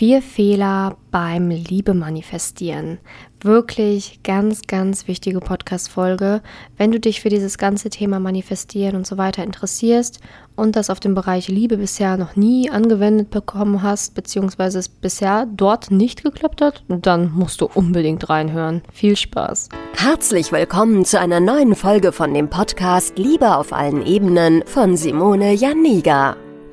Vier Fehler beim Liebe manifestieren. Wirklich ganz, ganz wichtige Podcast-Folge. Wenn du dich für dieses ganze Thema manifestieren und so weiter interessierst und das auf dem Bereich Liebe bisher noch nie angewendet bekommen hast, beziehungsweise es bisher dort nicht geklappt hat, dann musst du unbedingt reinhören. Viel Spaß. Herzlich willkommen zu einer neuen Folge von dem Podcast Liebe auf allen Ebenen von Simone Janiga.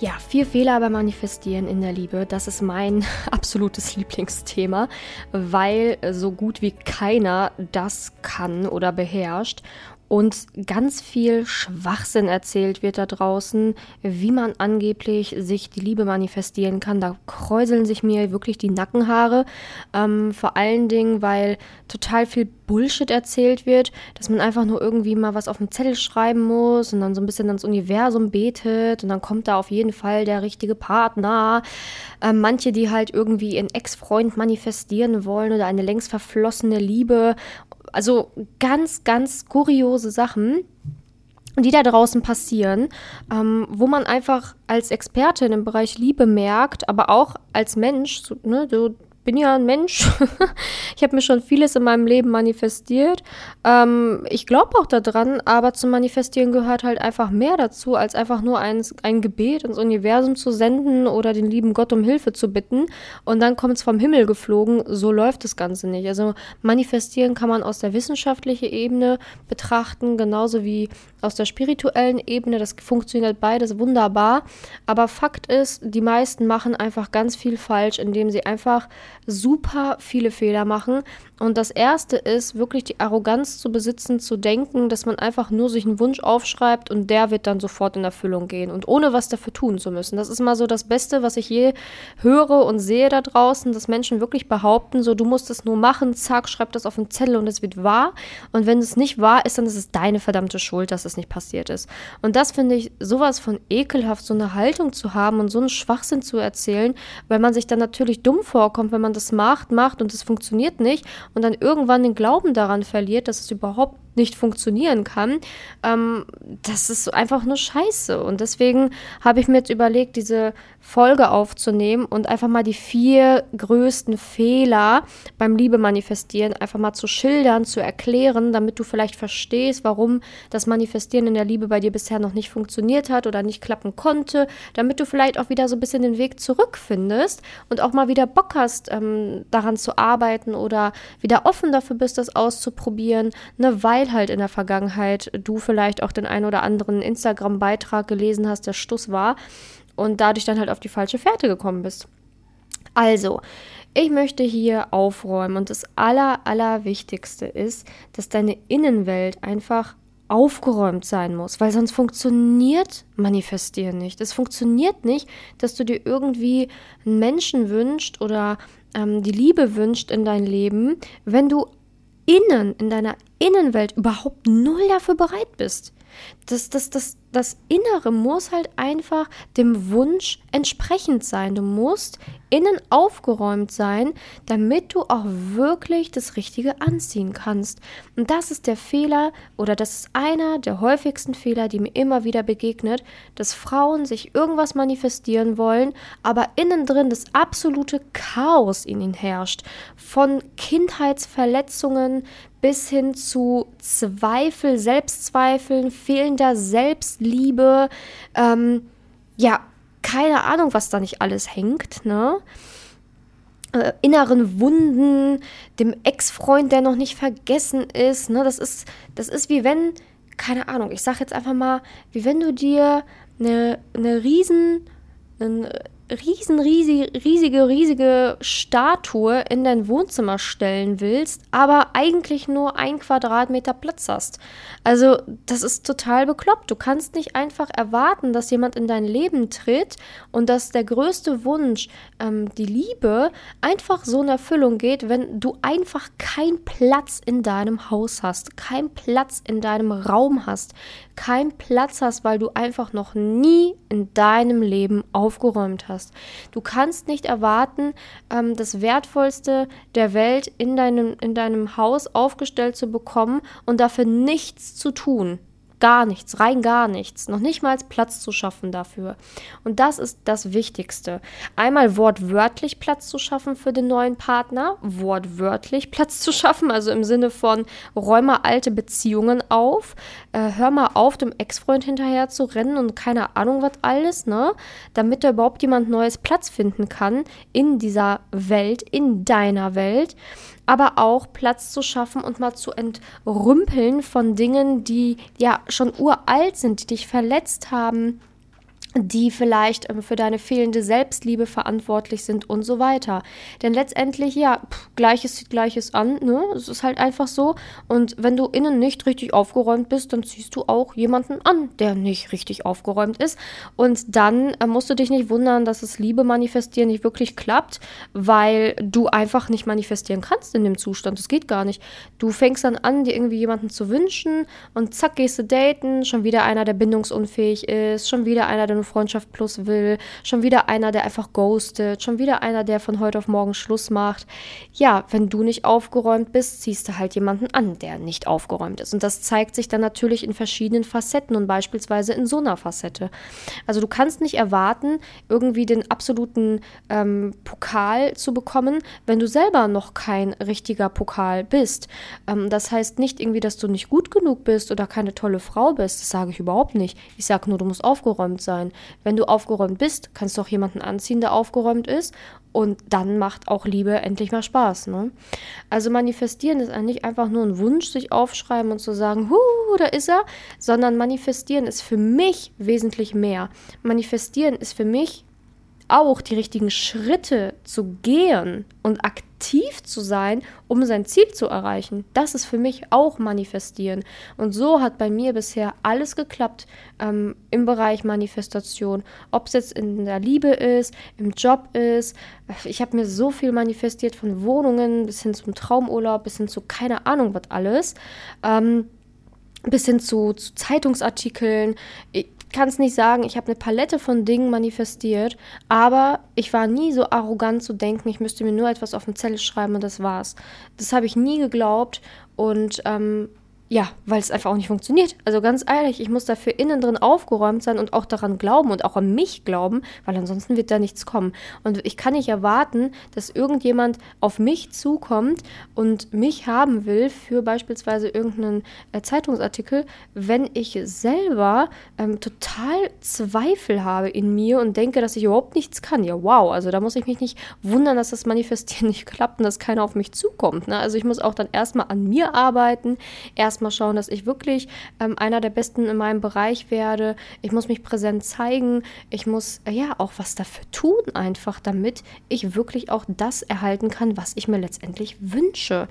Ja, vier Fehler beim Manifestieren in der Liebe, das ist mein absolutes Lieblingsthema, weil so gut wie keiner das kann oder beherrscht und ganz viel Schwachsinn erzählt wird da draußen, wie man angeblich sich die Liebe manifestieren kann. Da kräuseln sich mir wirklich die Nackenhaare. Ähm, vor allen Dingen, weil total viel Bullshit erzählt wird, dass man einfach nur irgendwie mal was auf dem Zettel schreiben muss und dann so ein bisschen ans Universum betet und dann kommt da auf jeden Fall der richtige Partner. Ähm, manche, die halt irgendwie ihren Ex-Freund manifestieren wollen oder eine längst verflossene Liebe also ganz, ganz kuriose Sachen, die da draußen passieren, ähm, wo man einfach als Expertin im Bereich Liebe merkt, aber auch als Mensch, so, ne, du bin ja ein Mensch. ich habe mir schon vieles in meinem Leben manifestiert. Ähm, ich glaube auch daran, aber zum Manifestieren gehört halt einfach mehr dazu, als einfach nur ein, ein Gebet ins Universum zu senden oder den lieben Gott um Hilfe zu bitten und dann kommt es vom Himmel geflogen. So läuft das Ganze nicht. Also manifestieren kann man aus der wissenschaftlichen Ebene betrachten, genauso wie aus der spirituellen Ebene. Das funktioniert beides wunderbar. Aber Fakt ist, die meisten machen einfach ganz viel falsch, indem sie einfach super viele Fehler machen. Und das erste ist, wirklich die Arroganz zu besitzen, zu denken, dass man einfach nur sich einen Wunsch aufschreibt und der wird dann sofort in Erfüllung gehen und ohne was dafür tun zu müssen. Das ist mal so das Beste, was ich je höre und sehe da draußen, dass Menschen wirklich behaupten, so du musst es nur machen, zack, schreib das auf einen Zettel und es wird wahr. Und wenn es nicht wahr ist, dann ist es deine verdammte Schuld, dass es nicht passiert ist. Und das finde ich sowas von ekelhaft, so eine Haltung zu haben und so einen Schwachsinn zu erzählen, weil man sich dann natürlich dumm vorkommt, wenn man das macht, macht und es funktioniert nicht und dann irgendwann den Glauben daran verliert, dass es überhaupt nicht funktionieren kann, ähm, das ist einfach nur scheiße. Und deswegen habe ich mir jetzt überlegt, diese Folge aufzunehmen und einfach mal die vier größten Fehler beim Liebe manifestieren einfach mal zu schildern, zu erklären, damit du vielleicht verstehst, warum das Manifestieren in der Liebe bei dir bisher noch nicht funktioniert hat oder nicht klappen konnte, damit du vielleicht auch wieder so ein bisschen den Weg zurückfindest und auch mal wieder Bock hast, ähm, daran zu arbeiten oder wieder offen dafür bist, das auszuprobieren, ne, weil halt in der Vergangenheit du vielleicht auch den einen oder anderen Instagram-Beitrag gelesen hast, der Stuss war und dadurch dann halt auf die falsche Fährte gekommen bist. Also, ich möchte hier aufräumen und das Aller, Allerwichtigste ist, dass deine Innenwelt einfach aufgeräumt sein muss, weil sonst funktioniert Manifestieren nicht. Es funktioniert nicht, dass du dir irgendwie einen Menschen wünscht oder ähm, die Liebe wünscht in dein Leben, wenn du innen, in deiner Innenwelt überhaupt null dafür bereit bist. Das, das, das, das Innere muss halt einfach dem Wunsch entsprechend sein. Du musst innen aufgeräumt sein, damit du auch wirklich das Richtige anziehen kannst. Und das ist der Fehler oder das ist einer der häufigsten Fehler, die mir immer wieder begegnet, dass Frauen sich irgendwas manifestieren wollen, aber innen drin das absolute Chaos in ihnen herrscht. Von Kindheitsverletzungen bis hin zu Zweifel, Selbstzweifeln, fehlender Selbstliebe, ähm, ja, keine Ahnung, was da nicht alles hängt, ne? Äh, inneren Wunden, dem Ex-Freund, der noch nicht vergessen ist, ne? Das ist, das ist wie wenn keine Ahnung, ich sag jetzt einfach mal, wie wenn du dir eine, eine riesen, einen riesen, riesige, riesige, riesige Statue in dein Wohnzimmer stellen willst, aber eigentlich nur ein Quadratmeter Platz hast. Also, das ist total bekloppt. Du kannst nicht einfach erwarten, dass jemand in dein Leben tritt und dass der größte Wunsch, ähm, die Liebe, einfach so in Erfüllung geht, wenn du einfach keinen Platz in deinem Haus hast, keinen Platz in deinem Raum hast, keinen Platz hast, weil du einfach noch nie in deinem Leben aufgeräumt hast. Du kannst nicht erwarten, ähm, das Wertvollste der Welt in deinem, in deinem Haus aufgestellt zu bekommen und dafür nichts zu tun. Gar nichts, rein gar nichts. Noch nicht mal Platz zu schaffen dafür. Und das ist das Wichtigste. Einmal wortwörtlich Platz zu schaffen für den neuen Partner, wortwörtlich Platz zu schaffen, also im Sinne von räum mal alte Beziehungen auf, äh, hör mal auf, dem Ex-Freund hinterher zu rennen und keine Ahnung was alles, ne? Damit da überhaupt jemand Neues Platz finden kann in dieser Welt, in deiner Welt aber auch Platz zu schaffen und mal zu entrümpeln von Dingen, die ja schon uralt sind, die dich verletzt haben, die vielleicht ähm, für deine fehlende Selbstliebe verantwortlich sind und so weiter. Denn letztendlich, ja, pff, Gleiches zieht Gleiches an, ne? Es ist halt einfach so. Und wenn du innen nicht richtig aufgeräumt bist, dann ziehst du auch jemanden an, der nicht richtig aufgeräumt ist. Und dann äh, musst du dich nicht wundern, dass das Liebe manifestieren nicht wirklich klappt, weil du einfach nicht manifestieren kannst in dem Zustand. Das geht gar nicht. Du fängst dann an, dir irgendwie jemanden zu wünschen und zack, gehst du daten, schon wieder einer, der bindungsunfähig ist, schon wieder einer, der nur Freundschaft plus will, schon wieder einer, der einfach ghostet, schon wieder einer, der von heute auf morgen Schluss macht. Ja, wenn du nicht aufgeräumt bist, ziehst du halt jemanden an, der nicht aufgeräumt ist. Und das zeigt sich dann natürlich in verschiedenen Facetten und beispielsweise in so einer Facette. Also du kannst nicht erwarten, irgendwie den absoluten ähm, Pokal zu bekommen, wenn du selber noch kein richtiger Pokal bist. Ähm, das heißt nicht irgendwie, dass du nicht gut genug bist oder keine tolle Frau bist. Das sage ich überhaupt nicht. Ich sage nur, du musst aufgeräumt sein. Wenn du aufgeräumt bist, kannst du auch jemanden anziehen, der aufgeräumt ist. Und dann macht auch Liebe endlich mal Spaß. Ne? Also manifestieren ist nicht einfach nur ein Wunsch, sich aufschreiben und zu sagen, huh, da ist er, sondern manifestieren ist für mich wesentlich mehr. Manifestieren ist für mich auch die richtigen Schritte zu gehen und aktiv zu sein, um sein Ziel zu erreichen. Das ist für mich auch manifestieren. Und so hat bei mir bisher alles geklappt ähm, im Bereich Manifestation. Ob es jetzt in der Liebe ist, im Job ist. Ich habe mir so viel manifestiert von Wohnungen bis hin zum Traumurlaub, bis hin zu keine Ahnung was alles. Ähm, bis hin zu, zu Zeitungsartikeln. Ich, kann es nicht sagen, ich habe eine Palette von Dingen manifestiert, aber ich war nie so arrogant zu denken, ich müsste mir nur etwas auf eine Zelle schreiben und das war's. Das habe ich nie geglaubt und ähm, ja, weil es einfach auch nicht funktioniert. Also ganz ehrlich, ich muss dafür innen drin aufgeräumt sein und auch daran glauben und auch an mich glauben, weil ansonsten wird da nichts kommen. Und ich kann nicht erwarten, dass irgendjemand auf mich zukommt und mich haben will für beispielsweise irgendeinen äh, Zeitungsartikel, wenn ich selber ähm, total Zweifel habe in mir und denke, dass ich überhaupt nichts kann. Ja, wow, also da muss ich mich nicht wundern, dass das Manifestieren nicht klappt und dass keiner auf mich zukommt. Ne? Also ich muss auch dann erstmal an mir arbeiten, erst erstmal schauen, dass ich wirklich ähm, einer der Besten in meinem Bereich werde. Ich muss mich präsent zeigen. Ich muss äh, ja auch was dafür tun, einfach, damit ich wirklich auch das erhalten kann, was ich mir letztendlich wünsche.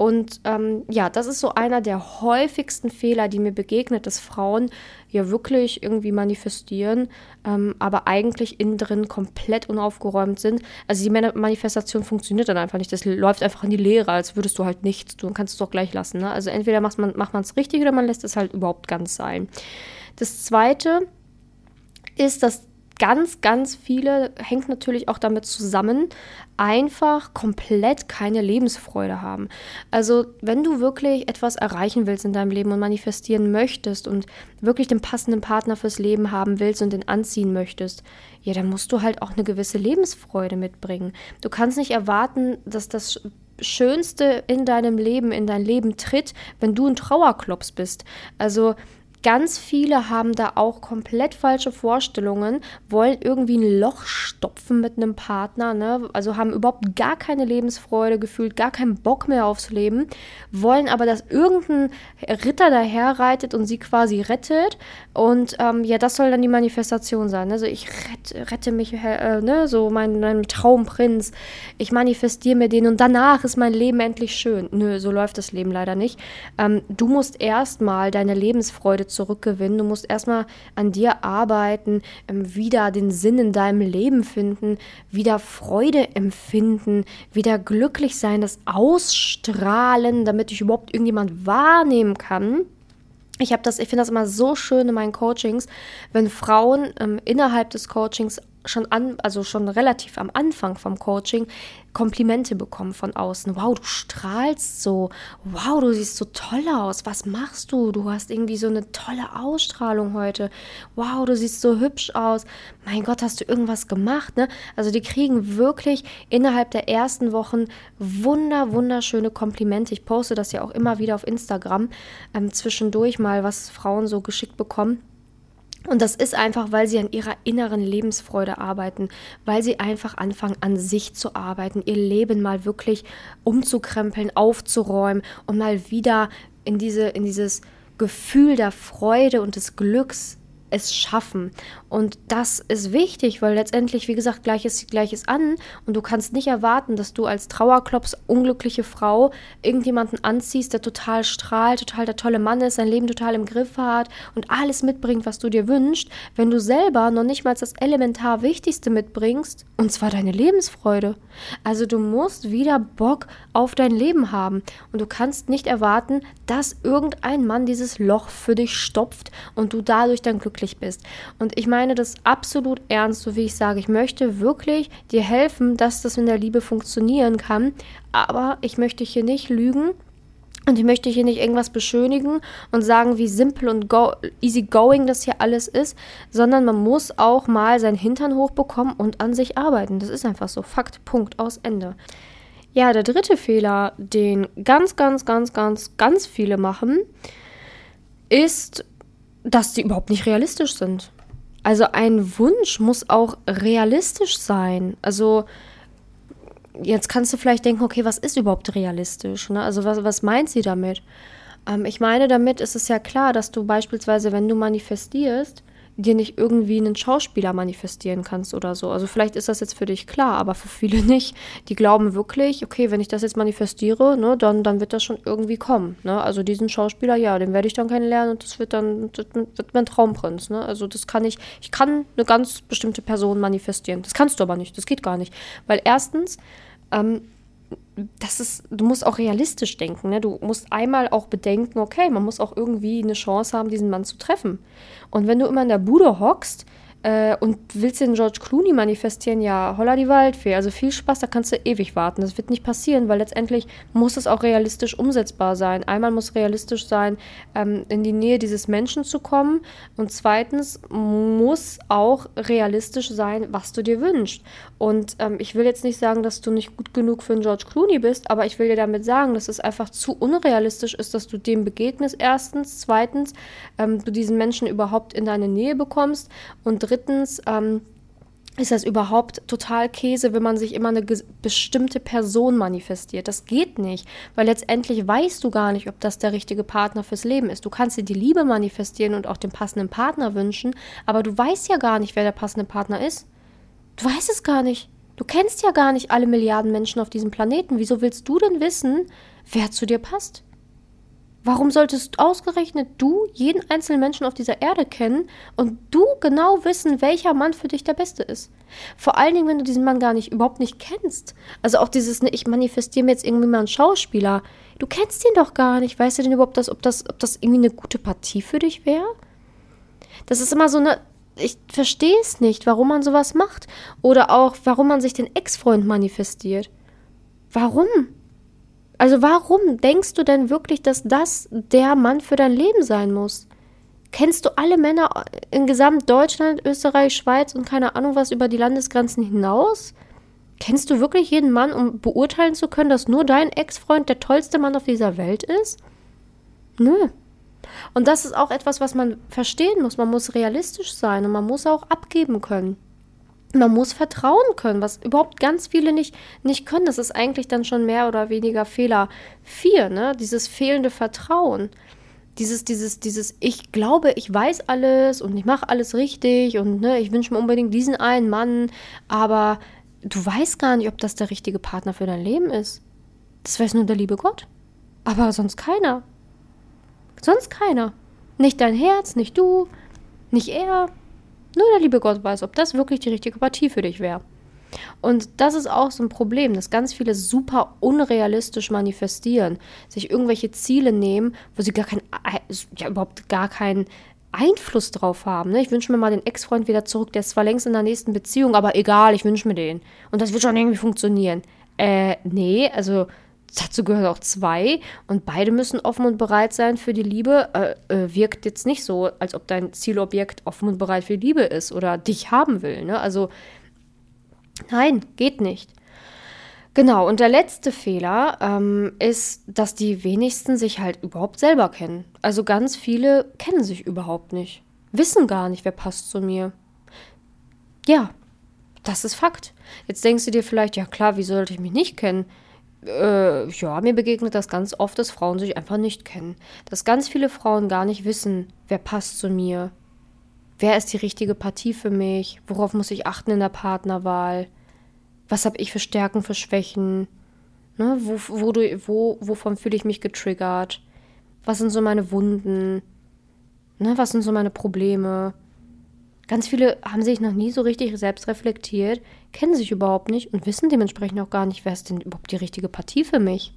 Und ähm, ja, das ist so einer der häufigsten Fehler, die mir begegnet, dass Frauen ja wirklich irgendwie manifestieren, ähm, aber eigentlich innen drin komplett unaufgeräumt sind. Also die Manifestation funktioniert dann einfach nicht. Das läuft einfach in die Leere, als würdest du halt nichts tun. Kannst es doch gleich lassen. Ne? Also entweder macht man es richtig oder man lässt es halt überhaupt ganz sein. Das zweite ist, dass ganz, ganz viele, hängt natürlich auch damit zusammen, einfach komplett keine Lebensfreude haben. Also wenn du wirklich etwas erreichen willst in deinem Leben und manifestieren möchtest und wirklich den passenden Partner fürs Leben haben willst und den anziehen möchtest, ja, dann musst du halt auch eine gewisse Lebensfreude mitbringen. Du kannst nicht erwarten, dass das Schönste in deinem Leben, in dein Leben tritt, wenn du ein Trauerklops bist. Also Ganz viele haben da auch komplett falsche Vorstellungen, wollen irgendwie ein Loch stopfen mit einem Partner, ne? also haben überhaupt gar keine Lebensfreude gefühlt, gar keinen Bock mehr aufs Leben, wollen aber, dass irgendein Ritter daherreitet und sie quasi rettet. Und ähm, ja, das soll dann die Manifestation sein. Also ich rette, rette mich, äh, ne? so mein, mein Traumprinz, ich manifestiere mir den und danach ist mein Leben endlich schön. Nö, so läuft das Leben leider nicht. Ähm, du musst erstmal deine Lebensfreude zurückgewinnen. Du musst erstmal an dir arbeiten, ähm, wieder den Sinn in deinem Leben finden, wieder Freude empfinden, wieder glücklich sein, das Ausstrahlen, damit dich überhaupt irgendjemand wahrnehmen kann. Ich habe das, ich finde das immer so schön in meinen Coachings, wenn Frauen ähm, innerhalb des Coachings schon an, also schon relativ am Anfang vom Coaching Komplimente bekommen von außen. Wow, du strahlst so. Wow, du siehst so toll aus. Was machst du? Du hast irgendwie so eine tolle Ausstrahlung heute. Wow, du siehst so hübsch aus. Mein Gott, hast du irgendwas gemacht, ne? Also die kriegen wirklich innerhalb der ersten Wochen wunder wunderschöne Komplimente. Ich poste das ja auch immer wieder auf Instagram ähm, zwischendurch mal, was Frauen so geschickt bekommen. Und das ist einfach, weil sie an ihrer inneren Lebensfreude arbeiten, weil sie einfach anfangen, an sich zu arbeiten, ihr Leben mal wirklich umzukrempeln, aufzuräumen und mal wieder in, diese, in dieses Gefühl der Freude und des Glücks es schaffen. Und das ist wichtig, weil letztendlich, wie gesagt, Gleiches sieht Gleiches an. Und du kannst nicht erwarten, dass du als Trauerklops unglückliche Frau irgendjemanden anziehst, der total strahlt, total der tolle Mann ist, sein Leben total im Griff hat und alles mitbringt, was du dir wünschst, wenn du selber noch nicht mal das elementar Wichtigste mitbringst, und zwar deine Lebensfreude. Also du musst wieder Bock auf dein Leben haben. Und du kannst nicht erwarten, dass irgendein Mann dieses Loch für dich stopft und du dadurch dann glücklich glücklich bist. Und ich meine das absolut ernst, so wie ich sage. Ich möchte wirklich dir helfen, dass das in der Liebe funktionieren kann. Aber ich möchte hier nicht lügen. Und ich möchte hier nicht irgendwas beschönigen und sagen, wie simpel und go easy going das hier alles ist, sondern man muss auch mal seinen Hintern hochbekommen und an sich arbeiten. Das ist einfach so. Fakt, Punkt, aus Ende. Ja, der dritte Fehler, den ganz, ganz, ganz, ganz, ganz viele machen, ist dass die überhaupt nicht realistisch sind. Also ein Wunsch muss auch realistisch sein. Also jetzt kannst du vielleicht denken, okay, was ist überhaupt realistisch? Ne? Also was, was meint sie damit? Ähm, ich meine, damit ist es ja klar, dass du beispielsweise, wenn du manifestierst, dir nicht irgendwie einen Schauspieler manifestieren kannst oder so. Also vielleicht ist das jetzt für dich klar, aber für viele nicht. Die glauben wirklich, okay, wenn ich das jetzt manifestiere, ne, dann, dann wird das schon irgendwie kommen. Ne? Also diesen Schauspieler, ja, den werde ich dann kennenlernen und das wird dann das wird mein Traumprinz. Ne? Also das kann ich, ich kann eine ganz bestimmte Person manifestieren. Das kannst du aber nicht, das geht gar nicht. Weil erstens, ähm, das ist, du musst auch realistisch denken. Ne? Du musst einmal auch bedenken, okay, man muss auch irgendwie eine Chance haben, diesen Mann zu treffen. Und wenn du immer in der Bude hockst, äh, und willst den George Clooney manifestieren? Ja, holla die Waldfee. Also viel Spaß, da kannst du ewig warten. Das wird nicht passieren, weil letztendlich muss es auch realistisch umsetzbar sein. Einmal muss realistisch sein, ähm, in die Nähe dieses Menschen zu kommen. Und zweitens muss auch realistisch sein, was du dir wünschst. Und ähm, ich will jetzt nicht sagen, dass du nicht gut genug für einen George Clooney bist, aber ich will dir damit sagen, dass es einfach zu unrealistisch ist, dass du dem begegnest, erstens. Zweitens, ähm, du diesen Menschen überhaupt in deine Nähe bekommst. Und drittens ähm, ist das überhaupt total Käse, wenn man sich immer eine bestimmte Person manifestiert. Das geht nicht, weil letztendlich weißt du gar nicht, ob das der richtige Partner fürs Leben ist. Du kannst dir die Liebe manifestieren und auch den passenden Partner wünschen, aber du weißt ja gar nicht, wer der passende Partner ist. Du weißt es gar nicht. Du kennst ja gar nicht alle Milliarden Menschen auf diesem Planeten. Wieso willst du denn wissen, wer zu dir passt? Warum solltest ausgerechnet du jeden einzelnen Menschen auf dieser Erde kennen und du genau wissen, welcher Mann für dich der Beste ist? Vor allen Dingen, wenn du diesen Mann gar nicht, überhaupt nicht kennst. Also auch dieses, ne, ich manifestiere mir jetzt irgendwie mal einen Schauspieler. Du kennst ihn doch gar nicht. Weißt du denn überhaupt, dass, ob, das, ob das irgendwie eine gute Partie für dich wäre? Das ist immer so eine, ich verstehe es nicht, warum man sowas macht. Oder auch, warum man sich den Ex-Freund manifestiert. Warum? Also warum denkst du denn wirklich, dass das der Mann für dein Leben sein muss? Kennst du alle Männer in Gesamtdeutschland, Österreich, Schweiz und keine Ahnung was über die Landesgrenzen hinaus? Kennst du wirklich jeden Mann, um beurteilen zu können, dass nur dein Ex-Freund der tollste Mann auf dieser Welt ist? Nö. Und das ist auch etwas, was man verstehen muss. Man muss realistisch sein und man muss auch abgeben können. Man muss vertrauen können, was überhaupt ganz viele nicht, nicht können. Das ist eigentlich dann schon mehr oder weniger Fehler 4, ne? Dieses fehlende Vertrauen. Dieses, dieses, dieses, ich glaube, ich weiß alles und ich mache alles richtig und ne, ich wünsche mir unbedingt diesen einen Mann, aber du weißt gar nicht, ob das der richtige Partner für dein Leben ist. Das weiß nur der liebe Gott. Aber sonst keiner. Sonst keiner. Nicht dein Herz, nicht du, nicht er. Nur der liebe Gott weiß, ob das wirklich die richtige Partie für dich wäre. Und das ist auch so ein Problem, dass ganz viele super unrealistisch manifestieren, sich irgendwelche Ziele nehmen, wo sie gar kein, ja, überhaupt gar keinen Einfluss drauf haben. Ne? Ich wünsche mir mal den Ex-Freund wieder zurück, der ist zwar längst in der nächsten Beziehung, aber egal, ich wünsche mir den. Und das wird schon irgendwie funktionieren. Äh, nee, also dazu gehören auch zwei und beide müssen offen und bereit sein für die Liebe. Äh, äh, wirkt jetzt nicht so, als ob dein Zielobjekt offen und bereit für die Liebe ist oder dich haben will. Ne? Also nein, geht nicht. Genau, und der letzte Fehler ähm, ist, dass die wenigsten sich halt überhaupt selber kennen. Also ganz viele kennen sich überhaupt nicht, wissen gar nicht, wer passt zu mir. Ja, das ist Fakt. Jetzt denkst du dir vielleicht, ja klar, wie sollte ich mich nicht kennen? Äh, ja, mir begegnet das ganz oft, dass Frauen sich einfach nicht kennen. Dass ganz viele Frauen gar nicht wissen, wer passt zu mir, wer ist die richtige Partie für mich, worauf muss ich achten in der Partnerwahl, was habe ich für Stärken, für Schwächen, ne, wo, wo, wo, wovon fühle ich mich getriggert, was sind so meine Wunden, ne, was sind so meine Probleme. Ganz viele haben sich noch nie so richtig selbst reflektiert, kennen sich überhaupt nicht und wissen dementsprechend auch gar nicht, wer ist denn überhaupt die richtige Partie für mich.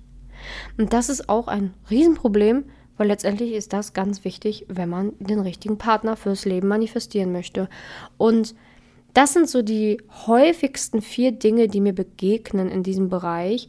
Und das ist auch ein Riesenproblem, weil letztendlich ist das ganz wichtig, wenn man den richtigen Partner fürs Leben manifestieren möchte. Und das sind so die häufigsten vier Dinge, die mir begegnen in diesem Bereich.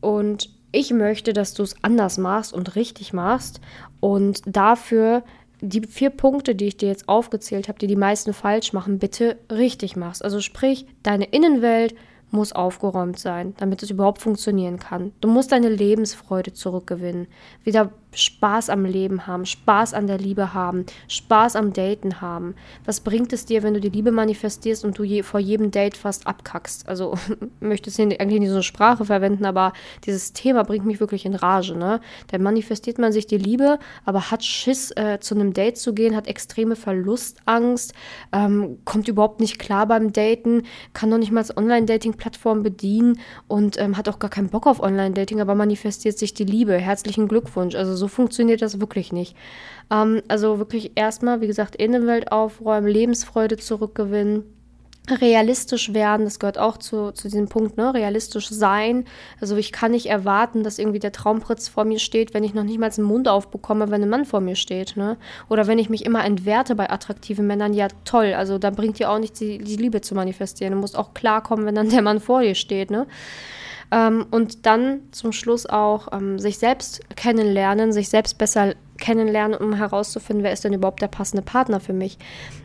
Und ich möchte, dass du es anders machst und richtig machst. Und dafür die vier Punkte, die ich dir jetzt aufgezählt habe, die die meisten falsch machen, bitte richtig machst. Also sprich, deine Innenwelt muss aufgeräumt sein, damit es überhaupt funktionieren kann. Du musst deine Lebensfreude zurückgewinnen, wieder Spaß am Leben haben, Spaß an der Liebe haben, Spaß am Daten haben. Was bringt es dir, wenn du die Liebe manifestierst und du je, vor jedem Date fast abkackst? Also möchte jetzt eigentlich nicht so eine Sprache verwenden, aber dieses Thema bringt mich wirklich in Rage. Ne? Dann manifestiert man sich die Liebe, aber hat Schiss, äh, zu einem Date zu gehen, hat extreme Verlustangst, ähm, kommt überhaupt nicht klar beim Daten, kann noch nicht mal Online-Dating-Plattform bedienen und ähm, hat auch gar keinen Bock auf Online-Dating, aber manifestiert sich die Liebe. Herzlichen Glückwunsch. Also so funktioniert das wirklich nicht. Ähm, also wirklich erstmal, wie gesagt, Innenwelt aufräumen, Lebensfreude zurückgewinnen realistisch werden, das gehört auch zu, zu diesem Punkt, ne? realistisch sein. Also ich kann nicht erwarten, dass irgendwie der Traumpritz vor mir steht, wenn ich noch nicht mal den Mund aufbekomme, wenn ein Mann vor mir steht. Ne? Oder wenn ich mich immer entwerte bei attraktiven Männern, ja toll, also da bringt dir auch nicht die, die Liebe zu manifestieren. Du musst auch klarkommen, wenn dann der Mann vor dir steht. Ne? Ähm, und dann zum Schluss auch ähm, sich selbst kennenlernen, sich selbst besser kennenlernen, um herauszufinden, wer ist denn überhaupt der passende Partner für mich.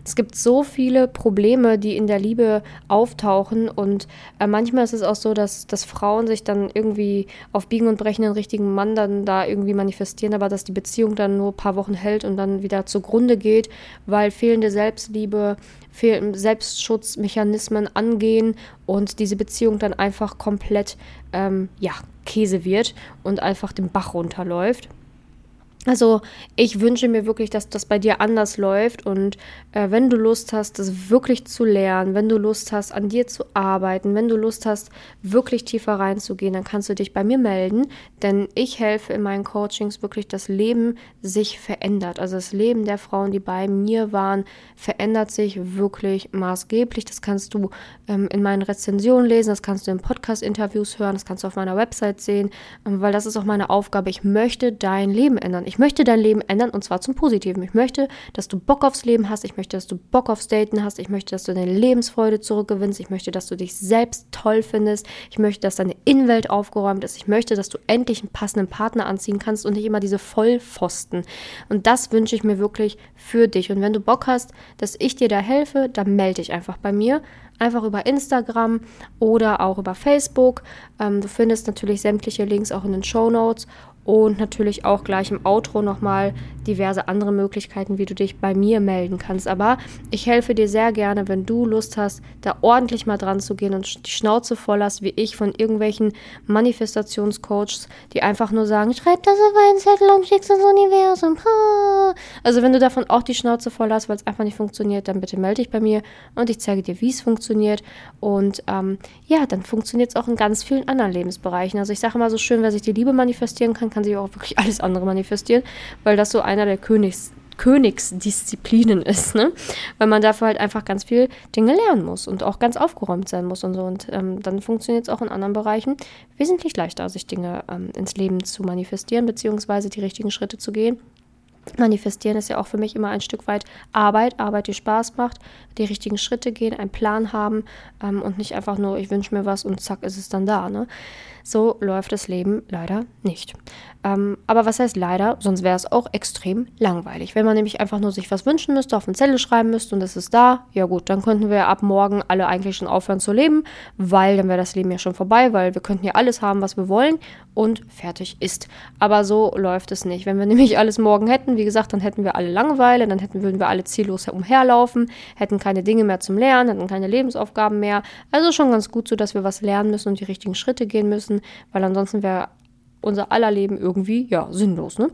Es gibt so viele Probleme, die in der Liebe auftauchen und äh, manchmal ist es auch so, dass, dass Frauen sich dann irgendwie auf Biegen und Brechen den richtigen Mann dann da irgendwie manifestieren, aber dass die Beziehung dann nur ein paar Wochen hält und dann wieder zugrunde geht, weil fehlende Selbstliebe, fehl Selbstschutzmechanismen angehen und diese Beziehung dann einfach komplett ähm, ja, Käse wird und einfach den Bach runterläuft. Also ich wünsche mir wirklich, dass das bei dir anders läuft und äh, wenn du Lust hast, das wirklich zu lernen, wenn du Lust hast, an dir zu arbeiten, wenn du Lust hast, wirklich tiefer reinzugehen, dann kannst du dich bei mir melden, denn ich helfe in meinen Coachings wirklich, dass Leben sich verändert. Also das Leben der Frauen, die bei mir waren, verändert sich wirklich maßgeblich. Das kannst du ähm, in meinen Rezensionen lesen, das kannst du in Podcast-Interviews hören, das kannst du auf meiner Website sehen, ähm, weil das ist auch meine Aufgabe. Ich möchte dein Leben ändern. Ich möchte dein Leben ändern und zwar zum Positiven. Ich möchte, dass du Bock aufs Leben hast. Ich möchte, dass du Bock aufs Daten hast. Ich möchte, dass du deine Lebensfreude zurückgewinnst. Ich möchte, dass du dich selbst toll findest. Ich möchte, dass deine Innenwelt aufgeräumt ist. Ich möchte, dass du endlich einen passenden Partner anziehen kannst und nicht immer diese Vollpfosten. Und das wünsche ich mir wirklich für dich. Und wenn du Bock hast, dass ich dir da helfe, dann melde dich einfach bei mir einfach über Instagram oder auch über Facebook. Ähm, du findest natürlich sämtliche Links auch in den Show Notes. Und natürlich auch gleich im Outro nochmal diverse andere Möglichkeiten, wie du dich bei mir melden kannst. Aber ich helfe dir sehr gerne, wenn du Lust hast, da ordentlich mal dran zu gehen und die Schnauze voll hast, wie ich, von irgendwelchen Manifestationscoaches, die einfach nur sagen, schreib das auf einen Zettel und schick's ins Universum. Also wenn du davon auch die Schnauze voll hast, weil es einfach nicht funktioniert, dann bitte melde dich bei mir und ich zeige dir, wie es funktioniert. Und ähm, ja, dann funktioniert es auch in ganz vielen anderen Lebensbereichen. Also ich sage immer so schön, wer sich die Liebe manifestieren kann, kann sich auch wirklich alles andere manifestieren, weil das so einer der Königs Königsdisziplinen ist, ne? Weil man dafür halt einfach ganz viel Dinge lernen muss und auch ganz aufgeräumt sein muss und so. Und ähm, dann funktioniert es auch in anderen Bereichen wesentlich leichter, sich Dinge ähm, ins Leben zu manifestieren, beziehungsweise die richtigen Schritte zu gehen. Manifestieren ist ja auch für mich immer ein Stück weit Arbeit, Arbeit, die Spaß macht, die richtigen Schritte gehen, einen Plan haben ähm, und nicht einfach nur, ich wünsche mir was und zack ist es dann da. Ne? So läuft das Leben leider nicht. Ähm, aber was heißt leider? Sonst wäre es auch extrem langweilig. Wenn man nämlich einfach nur sich was wünschen müsste, auf eine Zettel schreiben müsste und es ist da, ja gut, dann könnten wir ab morgen alle eigentlich schon aufhören zu leben, weil dann wäre das Leben ja schon vorbei, weil wir könnten ja alles haben, was wir wollen und fertig ist. Aber so läuft es nicht. Wenn wir nämlich alles morgen hätten, wie gesagt, dann hätten wir alle Langeweile, dann hätten, würden wir alle ziellos umherlaufen, hätten keine Dinge mehr zum Lernen, hätten keine Lebensaufgaben mehr. Also schon ganz gut so, dass wir was lernen müssen und die richtigen Schritte gehen müssen, weil ansonsten wäre unser aller Leben irgendwie, ja, sinnlos, ne?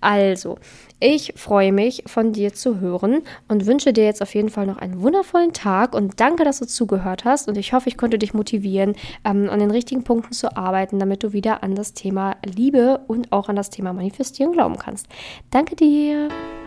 Also, ich freue mich, von dir zu hören und wünsche dir jetzt auf jeden Fall noch einen wundervollen Tag und danke, dass du zugehört hast und ich hoffe, ich konnte dich motivieren, ähm, an den richtigen Punkten zu arbeiten, damit du wieder an das Thema Liebe und auch an das Thema Manifestieren glauben kannst. Danke dir.